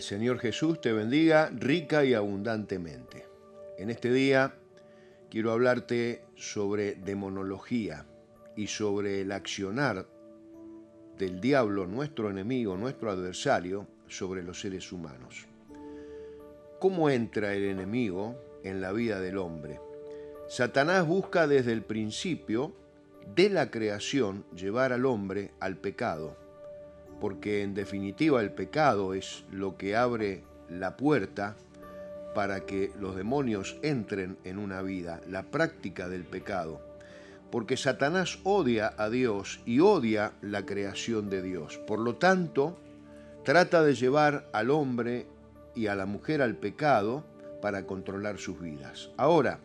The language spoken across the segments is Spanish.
El Señor Jesús te bendiga rica y abundantemente. En este día quiero hablarte sobre demonología y sobre el accionar del diablo, nuestro enemigo, nuestro adversario, sobre los seres humanos. ¿Cómo entra el enemigo en la vida del hombre? Satanás busca desde el principio de la creación llevar al hombre al pecado porque en definitiva el pecado es lo que abre la puerta para que los demonios entren en una vida, la práctica del pecado. Porque Satanás odia a Dios y odia la creación de Dios. Por lo tanto, trata de llevar al hombre y a la mujer al pecado para controlar sus vidas. Ahora,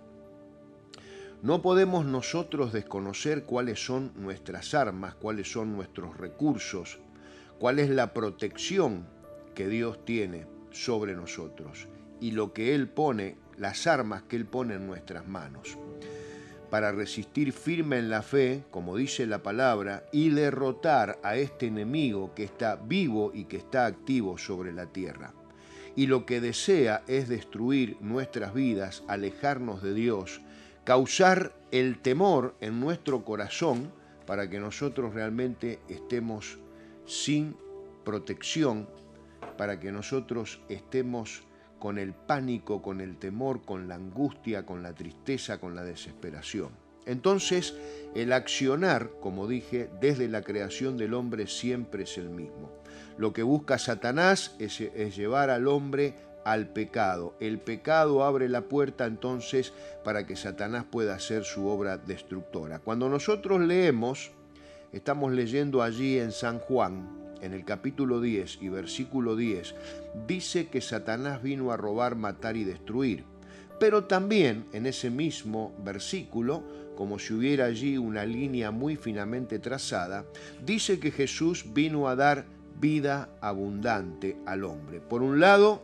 no podemos nosotros desconocer cuáles son nuestras armas, cuáles son nuestros recursos, cuál es la protección que Dios tiene sobre nosotros y lo que Él pone, las armas que Él pone en nuestras manos, para resistir firme en la fe, como dice la palabra, y derrotar a este enemigo que está vivo y que está activo sobre la tierra. Y lo que desea es destruir nuestras vidas, alejarnos de Dios, causar el temor en nuestro corazón para que nosotros realmente estemos sin protección para que nosotros estemos con el pánico, con el temor, con la angustia, con la tristeza, con la desesperación. Entonces, el accionar, como dije, desde la creación del hombre siempre es el mismo. Lo que busca Satanás es, llevar al hombre al pecado. El pecado abre la puerta entonces para que Satanás pueda hacer su obra destructora. Cuando nosotros leemos Estamos leyendo allí en San Juan, en el capítulo 10 y versículo 10, dice que Satanás vino a robar, matar y destruir. Pero también en ese mismo versículo, como si hubiera allí una línea muy finamente trazada, dice que Jesús vino a dar vida abundante al hombre. Por un lado,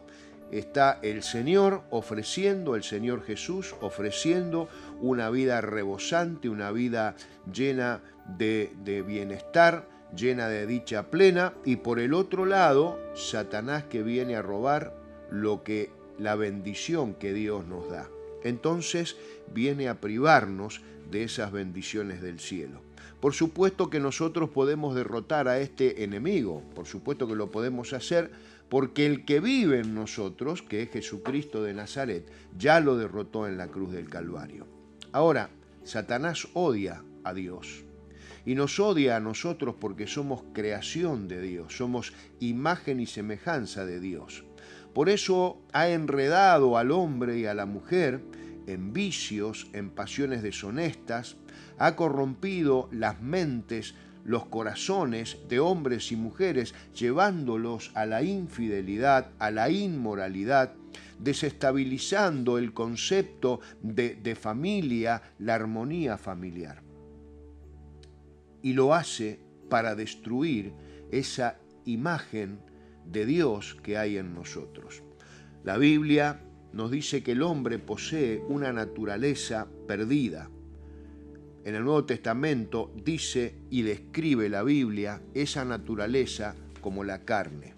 está el Señor ofreciendo, el Señor Jesús ofreciendo una vida rebosante, una vida llena de, de, bienestar, llena de dicha plena, y por el otro lado, Satanás que viene a robar lo que la bendición que Dios nos da. Entonces viene a privarnos de esas bendiciones del cielo. Por supuesto que nosotros podemos derrotar a este enemigo, por supuesto que lo podemos hacer, porque el que vive en nosotros, que es Jesucristo de Nazaret, ya lo derrotó en la cruz del Calvario. Ahora, Satanás odia a Dios y nos odia a nosotros porque somos creación de Dios, somos imagen y semejanza de Dios. Por eso ha enredado al hombre y a la mujer en vicios, en pasiones deshonestas, ha corrompido las mentes los corazones de hombres y mujeres, llevándolos a la infidelidad, a la inmoralidad, desestabilizando el concepto de, familia, la armonía familiar. Y lo hace para destruir esa imagen de Dios que hay en nosotros. La Biblia nos dice que el hombre posee una naturaleza perdida, en el Nuevo Testamento dice y describe la Biblia esa naturaleza como la carne.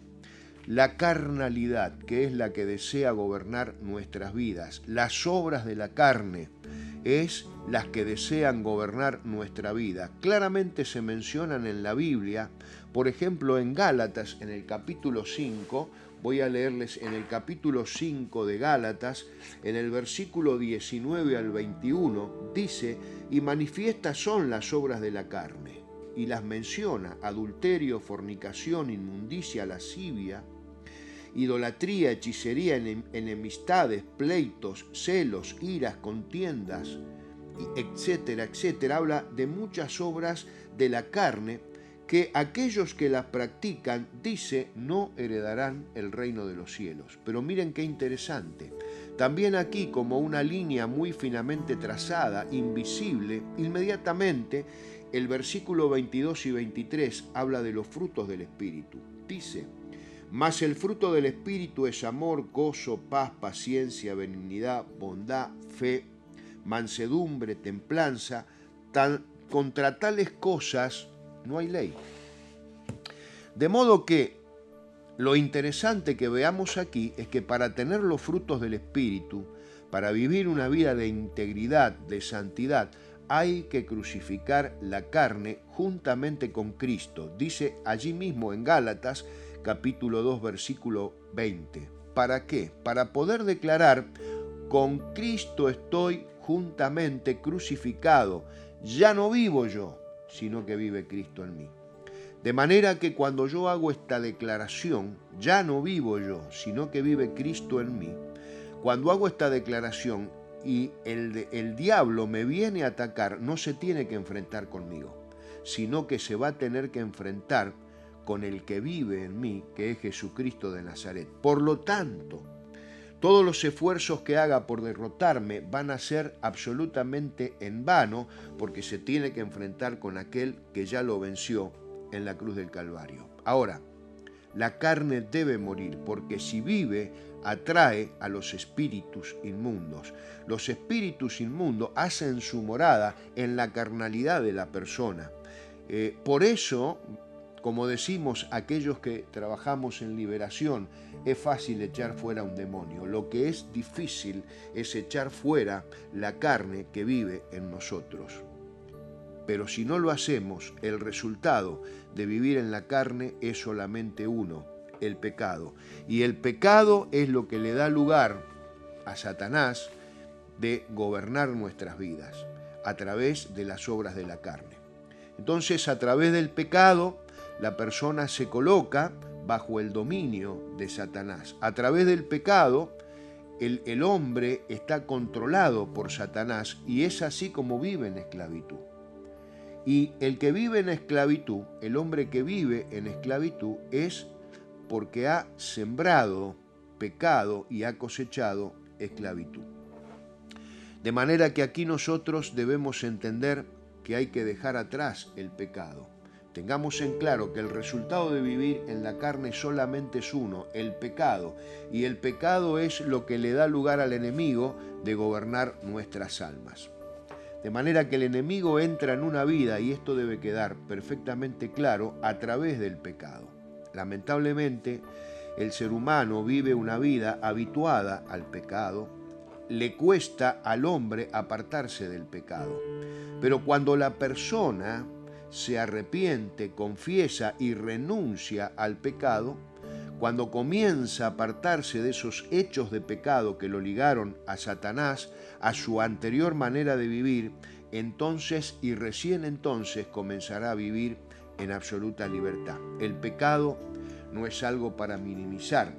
La carnalidad, que es la que desea gobernar nuestras vidas, las obras de la carne, es las que desean gobernar nuestra vida. Claramente se mencionan en la Biblia, por ejemplo en Gálatas, en el capítulo 5, voy a leerles en el capítulo 5 de Gálatas, en el versículo 19 al 21, dice, y manifiestas son las obras de la carne, y las menciona, adulterio, fornicación, inmundicia, lascivia, idolatría, hechicería, enemistades, pleitos, celos, iras, contiendas, etcétera, etcétera. Habla de muchas obras de la carne que aquellos que las practican, dice, no heredarán el reino de los cielos. Pero miren qué interesante. También aquí, como una línea muy finamente trazada, invisible, inmediatamente el versículo 22 y 23 habla de los frutos del Espíritu. Dice, mas el fruto del Espíritu es amor, gozo, paz, paciencia, benignidad, bondad, fe, mansedumbre, templanza. contra tales cosas no hay ley. De modo que lo interesante que veamos aquí es que para tener los frutos del Espíritu, para vivir una vida de integridad, de santidad, hay que crucificar la carne juntamente con Cristo. Dice allí mismo en Gálatas capítulo 2 versículo 20. ¿Para qué? Para poder declarar, con Cristo estoy juntamente crucificado. Ya no vivo yo, sino que vive Cristo en mí. De manera que cuando yo hago esta declaración, ya no vivo yo, sino que vive Cristo en mí. Cuando hago esta declaración y el, el diablo me viene a atacar, no se tiene que enfrentar conmigo, sino que se va a tener que enfrentar con el que vive en mí, que es Jesucristo de Nazaret. Por lo tanto, todos los esfuerzos que haga por derrotarme van a ser absolutamente en vano, porque se tiene que enfrentar con aquel que ya lo venció en la cruz del Calvario. Ahora, la carne debe morir, porque si vive, atrae a los espíritus inmundos. Los espíritus inmundos hacen su morada en la carnalidad de la persona. Eh, por eso, como decimos aquellos que trabajamos en liberación, es fácil echar fuera un demonio. Lo que es difícil es echar fuera la carne que vive en nosotros. Pero si no lo hacemos, el resultado de vivir en la carne es solamente uno, el pecado. Y el pecado es lo que le da lugar a Satanás de gobernar nuestras vidas a través de las obras de la carne. Entonces, a través del pecado, la persona se coloca bajo el dominio de Satanás. A través del pecado, el, hombre está controlado por Satanás y es así como vive en esclavitud. Y el que vive en esclavitud, el hombre que vive en esclavitud, es porque ha sembrado pecado y ha cosechado esclavitud. De manera que aquí nosotros debemos entender que hay que dejar atrás el pecado Tengamos en claro que el resultado de vivir en la carne solamente es uno, el pecado, y el pecado es lo que le da lugar al enemigo de gobernar nuestras almas. De manera que el enemigo entra en una vida, y esto debe quedar perfectamente claro, a través del pecado. Lamentablemente, el ser humano vive una vida habituada al pecado, le cuesta al hombre apartarse del pecado. Pero cuando la persona se arrepiente, confiesa y renuncia al pecado, cuando comienza a apartarse de esos hechos de pecado que lo ligaron a Satanás, a su anterior manera de vivir, entonces y recién entonces comenzará a vivir en absoluta libertad. El pecado no es algo para minimizar.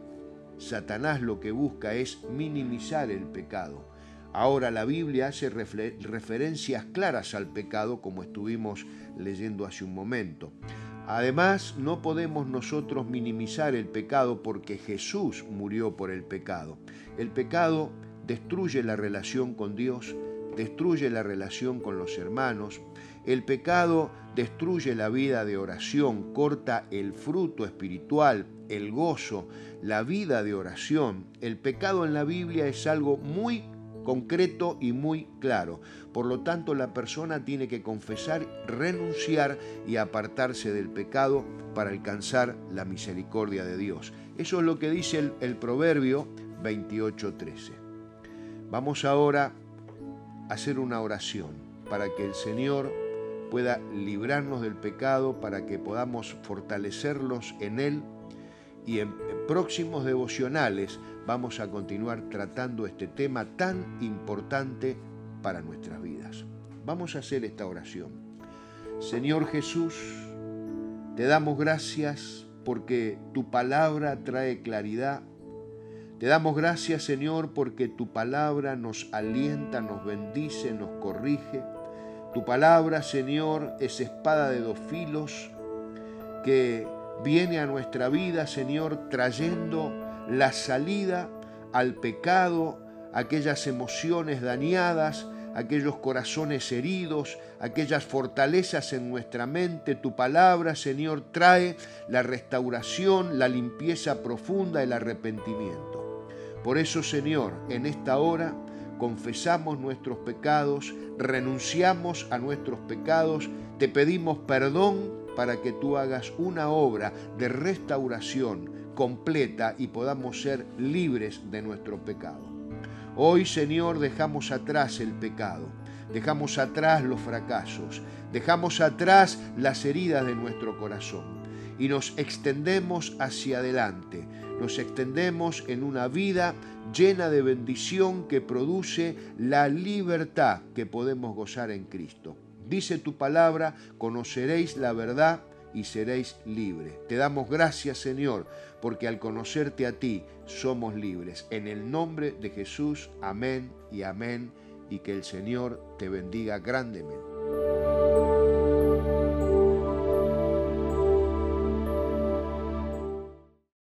Satanás lo que busca es minimizar el pecado. Ahora la Biblia hace referencias claras al pecado como estuvimos leyendo hace un momento. Además, no podemos nosotros minimizar el pecado porque Jesús murió por el pecado. El pecado destruye la relación con Dios, destruye la relación con los hermanos. El pecado destruye la vida de oración, corta el fruto espiritual, el gozo, la vida de oración. El pecado en la Biblia es algo muy concreto y muy claro. Por lo tanto, la persona tiene que confesar, renunciar y apartarse del pecado para alcanzar la misericordia de Dios. Eso es lo que dice el, proverbio 28.13. Vamos ahora a hacer una oración para que el Señor pueda librarnos del pecado, para que podamos fortalecerlos en Él y en próximos devocionales vamos a continuar tratando este tema tan importante para nuestras vidas. Vamos a hacer esta oración. Señor Jesús, te damos gracias porque tu palabra trae claridad. Te damos gracias, Señor, porque tu palabra nos alienta, nos bendice, nos corrige. Tu palabra, Señor, es espada de dos filos que viene a nuestra vida, Señor, trayendo la salida al pecado, aquellas emociones dañadas, aquellos corazones heridos, aquellas fortalezas en nuestra mente. Tu palabra, Señor, trae la restauración, la limpieza profunda, el arrepentimiento. Por eso, Señor, en esta hora confesamos nuestros pecados, renunciamos a nuestros pecados, te pedimos perdón para que tú hagas una obra de restauración completa y podamos ser libres de nuestro pecado. Hoy, Señor, dejamos atrás el pecado, dejamos atrás los fracasos, dejamos atrás las heridas de nuestro corazón y nos extendemos hacia adelante, nos extendemos en una vida llena de bendición que produce la libertad que podemos gozar en Cristo. Dice tu palabra, conoceréis la verdad y seréis libres. Te damos gracias, Señor, porque al conocerte a ti somos libres. En el nombre de Jesús, amén y amén, y que el Señor te bendiga grandemente.